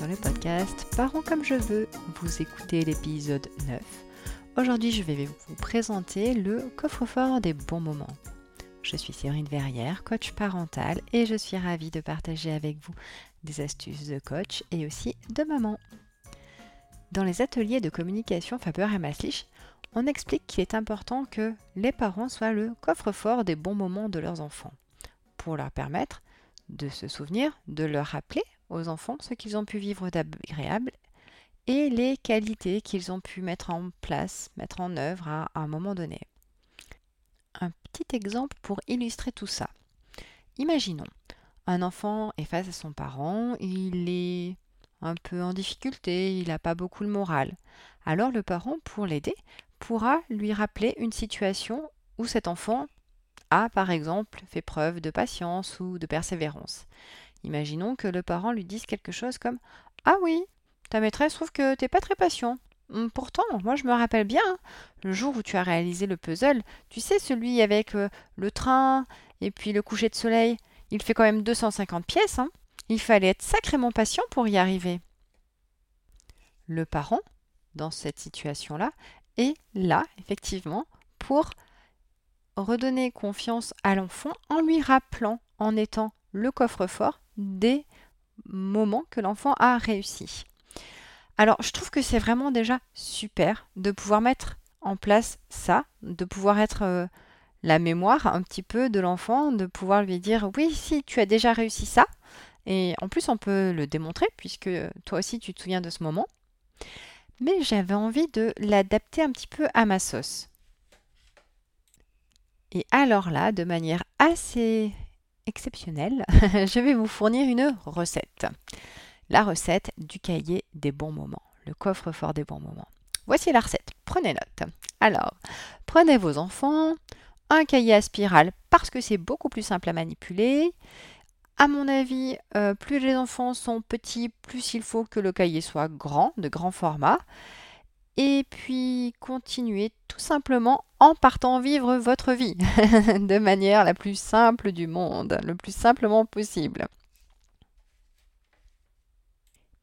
sur le podcast Parents comme je veux. Vous écoutez l'épisode 9. Aujourd'hui, je vais vous présenter le coffre-fort des bons moments. Je suis Séverine Verrière, coach parental, et je suis ravie de partager avec vous des astuces de coach et aussi de maman. Dans les ateliers de communication Faber et Maslich, on explique qu'il est important que les parents soient le coffre-fort des bons moments de leurs enfants, pour leur permettre de se souvenir, de leur rappeler enfants ce qu'ils ont pu vivre d'agréable et les qualités qu'ils ont pu mettre en place, mettre en œuvre à un moment donné. Un petit exemple pour illustrer tout ça. Imaginons, un enfant est face à son parent, il est un peu en difficulté, il n'a pas beaucoup le moral. Alors le parent, pour l'aider, pourra lui rappeler une situation où cet enfant a, par exemple, fait preuve de patience ou de persévérance. Imaginons que le parent lui dise quelque chose comme Ah oui, ta maîtresse trouve que t'es pas très patient. Hum, pourtant, moi je me rappelle bien, le jour où tu as réalisé le puzzle, tu sais, celui avec euh, le train et puis le coucher de soleil, il fait quand même 250 pièces. Hein. Il fallait être sacrément patient pour y arriver. Le parent, dans cette situation-là, est là, effectivement, pour redonner confiance à l'enfant en lui rappelant, en étant le coffre-fort des moments que l'enfant a réussi. Alors, je trouve que c'est vraiment déjà super de pouvoir mettre en place ça, de pouvoir être euh, la mémoire un petit peu de l'enfant, de pouvoir lui dire oui, si tu as déjà réussi ça, et en plus on peut le démontrer puisque toi aussi tu te souviens de ce moment. Mais j'avais envie de l'adapter un petit peu à ma sauce. Et alors là, de manière assez exceptionnelle, je vais vous fournir une recette. La recette du cahier des bons moments, le coffre-fort des bons moments. Voici la recette, prenez note. Alors, prenez vos enfants, un cahier à spirale parce que c'est beaucoup plus simple à manipuler. À mon avis, euh, plus les enfants sont petits, plus il faut que le cahier soit grand, de grand format et puis continuez tout simplement en partant vivre votre vie de manière la plus simple du monde, le plus simplement possible.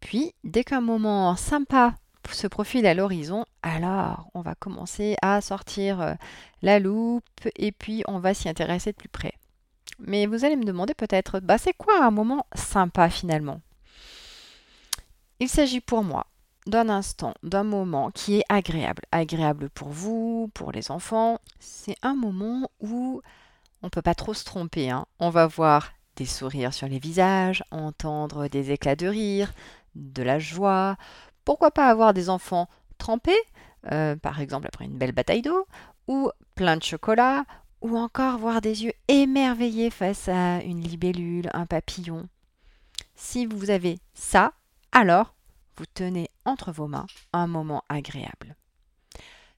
Puis, dès qu'un moment sympa se profile à l'horizon, alors on va commencer à sortir euh, la loupe et puis on va s'y intéresser de plus près. Mais vous allez me demander peut-être, bah c'est quoi un moment sympa finalement? Il s'agit pour moi d'un instant, d'un moment qui est agréable. Agréable pour vous, pour les enfants. C'est un moment où on ne peut pas trop se tromper. Hein. On va voir des sourires sur les visages, entendre des éclats de rire, de la joie. Pourquoi pas avoir des enfants trempés, euh, par exemple après une belle bataille d'eau, ou plein de chocolat, ou encore voir des yeux émerveillés face à une libellule, un papillon. Si vous avez ça, alors vous tenez entre vos mains un moment agréable.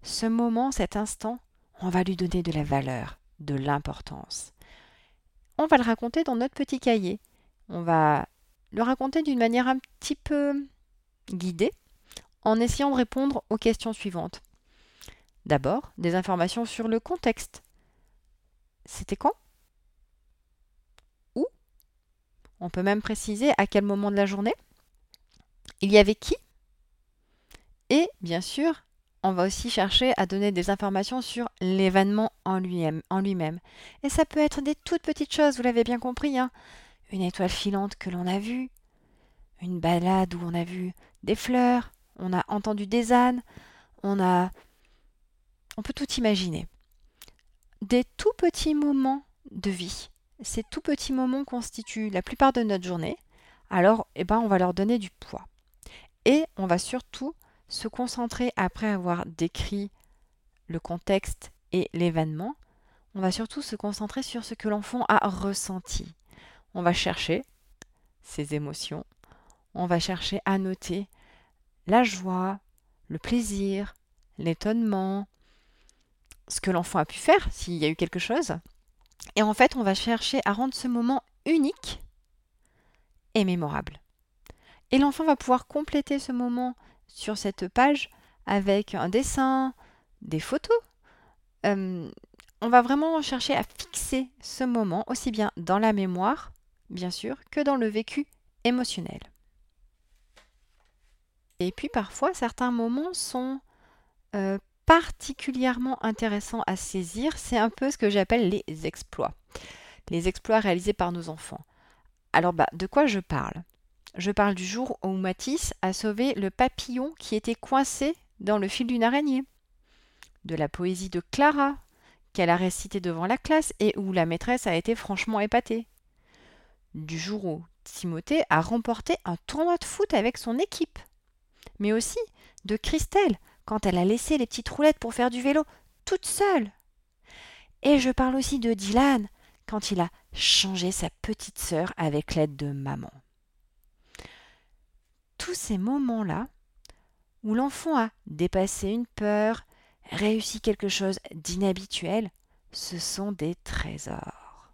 Ce moment, cet instant, on va lui donner de la valeur, de l'importance. On va le raconter dans notre petit cahier. On va le raconter d'une manière un petit peu guidée, en essayant de répondre aux questions suivantes. D'abord, des informations sur le contexte. C'était quand? Où? On peut même préciser à quel moment de la journée? Il y avait qui? Et bien sûr, on va aussi chercher à donner des informations sur l'événement en lui-même. Et ça peut être des toutes petites choses, vous l'avez bien compris. Hein une étoile filante que l'on a vue, une balade où on a vu des fleurs, on a entendu des ânes, on a... On peut tout imaginer. Des tout petits moments de vie. Ces tout petits moments constituent la plupart de notre journée. Alors, eh ben, on va leur donner du poids. Et on va surtout se concentrer, après avoir décrit le contexte et l'événement, on va surtout se concentrer sur ce que l'enfant a ressenti. On va chercher ses émotions, on va chercher à noter la joie, le plaisir, l'étonnement, ce que l'enfant a pu faire, s'il y a eu quelque chose. Et en fait, on va chercher à rendre ce moment unique et mémorable. Et l'enfant va pouvoir compléter ce moment sur cette page avec un dessin, des photos. Euh, on va vraiment chercher à fixer ce moment aussi bien dans la mémoire, bien sûr, que dans le vécu émotionnel. Et puis parfois, certains moments sont euh, particulièrement intéressants à saisir. C'est un peu ce que j'appelle les exploits. Les exploits réalisés par nos enfants. Alors, bah, de quoi je parle? Je parle du jour où Matisse a sauvé le papillon qui était coincé dans le fil d'une araignée. De la poésie de Clara, qu'elle a récité devant la classe et où la maîtresse a été franchement épatée. Du jour où Timothée a remporté un tournoi de foot avec son équipe. Mais aussi de Christelle, quand elle a laissé les petites roulettes pour faire du vélo toute seule. Et je parle aussi de Dylan, quand il a changé sa petite sœur avec l'aide de maman. Tous ces moments-là, où l'enfant a dépassé une peur, réussi quelque chose d'inhabituel, ce sont des trésors.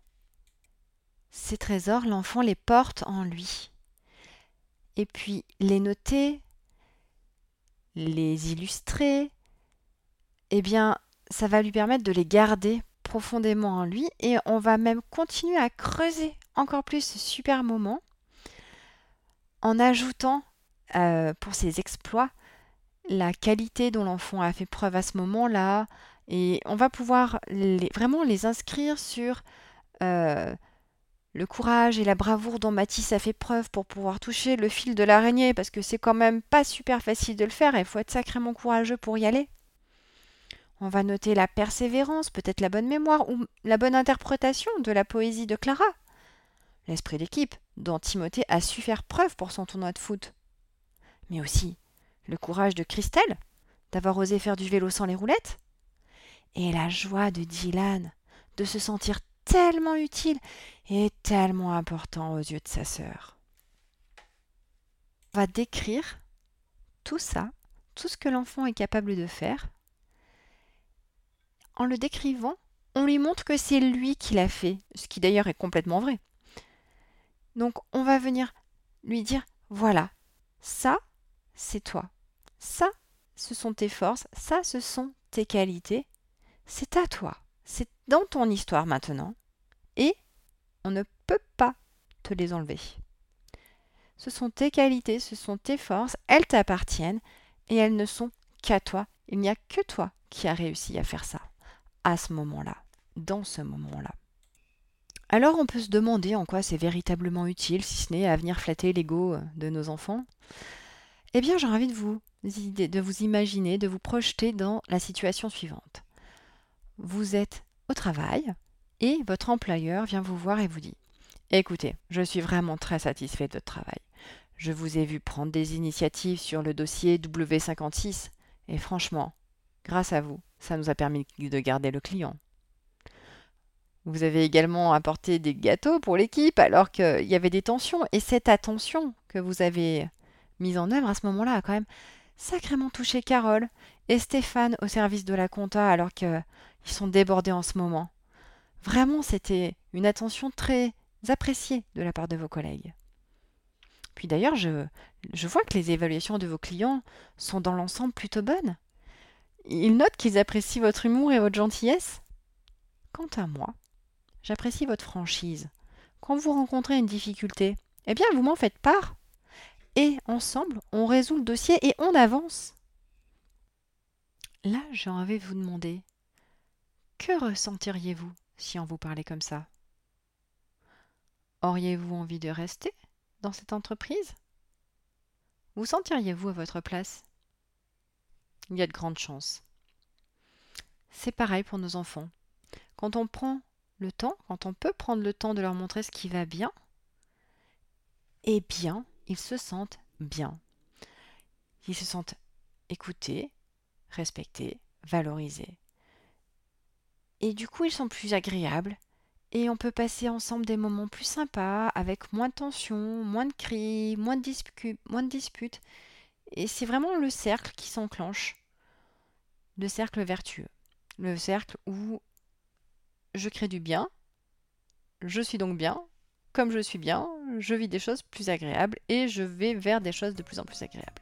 Ces trésors, l'enfant les porte en lui. Et puis les noter, les illustrer, eh bien, ça va lui permettre de les garder profondément en lui et on va même continuer à creuser encore plus ce super moment en ajoutant euh, pour ses exploits la qualité dont l'enfant a fait preuve à ce moment-là. Et on va pouvoir vraiment les inscrire sur euh, le courage et la bravoure dont Matisse a fait preuve pour pouvoir toucher le fil de l'araignée, parce que c'est quand même pas super facile de le faire, il faut être sacrément courageux pour y aller. On va noter la persévérance, peut-être la bonne mémoire ou la bonne interprétation de la poésie de Clara. L'esprit d'équipe, dont Timothée a su faire preuve pour son tournoi de foot. Mais aussi le courage de Christelle d'avoir osé faire du vélo sans les roulettes, et la joie de Dylan de se sentir tellement utile et tellement important aux yeux de sa sœur. On va décrire tout ça, tout ce que l'enfant est capable de faire. En le décrivant, on lui montre que c'est lui qui l'a fait, ce qui d'ailleurs est complètement vrai. Donc on va venir lui dire, voilà, ça, c'est toi. Ça, ce sont tes forces, ça, ce sont tes qualités. C'est à toi, c'est dans ton histoire maintenant. Et on ne peut pas te les enlever. Ce sont tes qualités, ce sont tes forces, elles t'appartiennent et elles ne sont qu'à toi. Il n'y a que toi qui as réussi à faire ça, à ce moment-là, dans ce moment-là. Alors on peut se demander en quoi c'est véritablement utile, si ce n'est à venir flatter l'ego de nos enfants. Eh bien, j'ai envie de vous de vous imaginer, de vous projeter dans la situation suivante. Vous êtes au travail et votre employeur vient vous voir et vous dit Écoutez, je suis vraiment très satisfait de votre travail. Je vous ai vu prendre des initiatives sur le dossier W56 et franchement, grâce à vous, ça nous a permis de garder le client. Vous avez également apporté des gâteaux pour l'équipe alors qu'il y avait des tensions et cette attention que vous avez mise en œuvre à ce moment-là a quand même sacrément touché Carole et Stéphane au service de la compta alors qu'ils sont débordés en ce moment. Vraiment, c'était une attention très appréciée de la part de vos collègues. Puis d'ailleurs, je, je vois que les évaluations de vos clients sont dans l'ensemble plutôt bonnes. Ils notent qu'ils apprécient votre humour et votre gentillesse. Quant à moi, j'apprécie votre franchise. Quand vous rencontrez une difficulté, eh bien, vous m'en faites part et ensemble, on résout le dossier et on avance. Là, j'ai envie vous demander, que ressentiriez-vous si on vous parlait comme ça? Auriez-vous envie de rester dans cette entreprise? Vous sentiriez-vous à votre place? Il y a de grandes chances. C'est pareil pour nos enfants. Quand on prend le temps, quand on peut prendre le temps de leur montrer ce qui va bien, eh bien, ils se sentent bien. Ils se sentent écoutés, respectés, valorisés. Et du coup, ils sont plus agréables et on peut passer ensemble des moments plus sympas, avec moins de tension, moins de cris, moins de, moins de disputes. Et c'est vraiment le cercle qui s'enclenche, le cercle vertueux, le cercle où je crée du bien, je suis donc bien, comme je suis bien, je vis des choses plus agréables et je vais vers des choses de plus en plus agréables.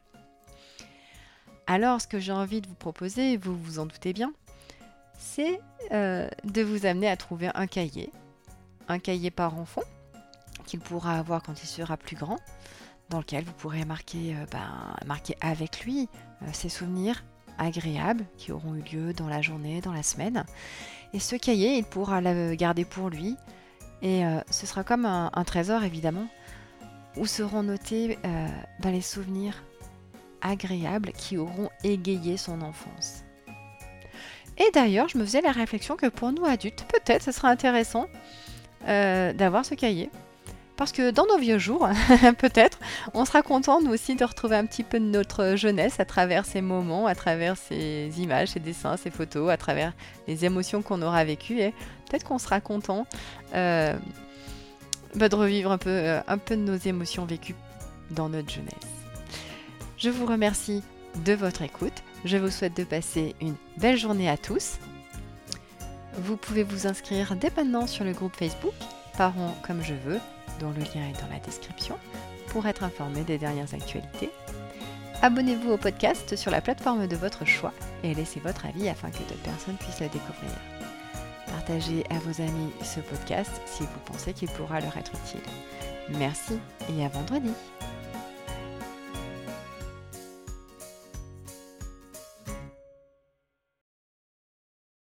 Alors, ce que j'ai envie de vous proposer, vous vous en doutez bien, c'est euh, de vous amener à trouver un cahier, un cahier par enfant qu'il pourra avoir quand il sera plus grand, dans lequel vous pourrez marquer, ben, marquer avec lui ses souvenirs agréables qui auront eu lieu dans la journée, dans la semaine. Et ce cahier, il pourra le garder pour lui. Et ce sera comme un, trésor, évidemment, où seront notés dans les souvenirs agréables qui auront égayé son enfance. Et d'ailleurs, je me faisais la réflexion que pour nous adultes, peut-être ce sera intéressant euh, d'avoir ce cahier. Parce que dans nos vieux jours, peut-être, on sera content nous aussi de retrouver un petit peu de notre jeunesse à travers ces moments, à travers ces images, ces dessins, ces photos, à travers les émotions qu'on aura vécues. Et peut-être qu'on sera content euh, bah, de revivre un peu, euh, un peu de nos émotions vécues dans notre jeunesse. Je vous remercie de votre écoute. Je vous souhaite de passer une belle journée à tous. Vous pouvez vous inscrire dès maintenant sur le groupe Facebook Parents comme je veux, dont le lien est dans la description, pour être informé des dernières actualités. Abonnez-vous au podcast sur la plateforme de votre choix et laissez votre avis afin que d'autres personnes puissent le découvrir. Partagez à vos amis ce podcast si vous pensez qu'il pourra leur être utile. Merci et à vendredi.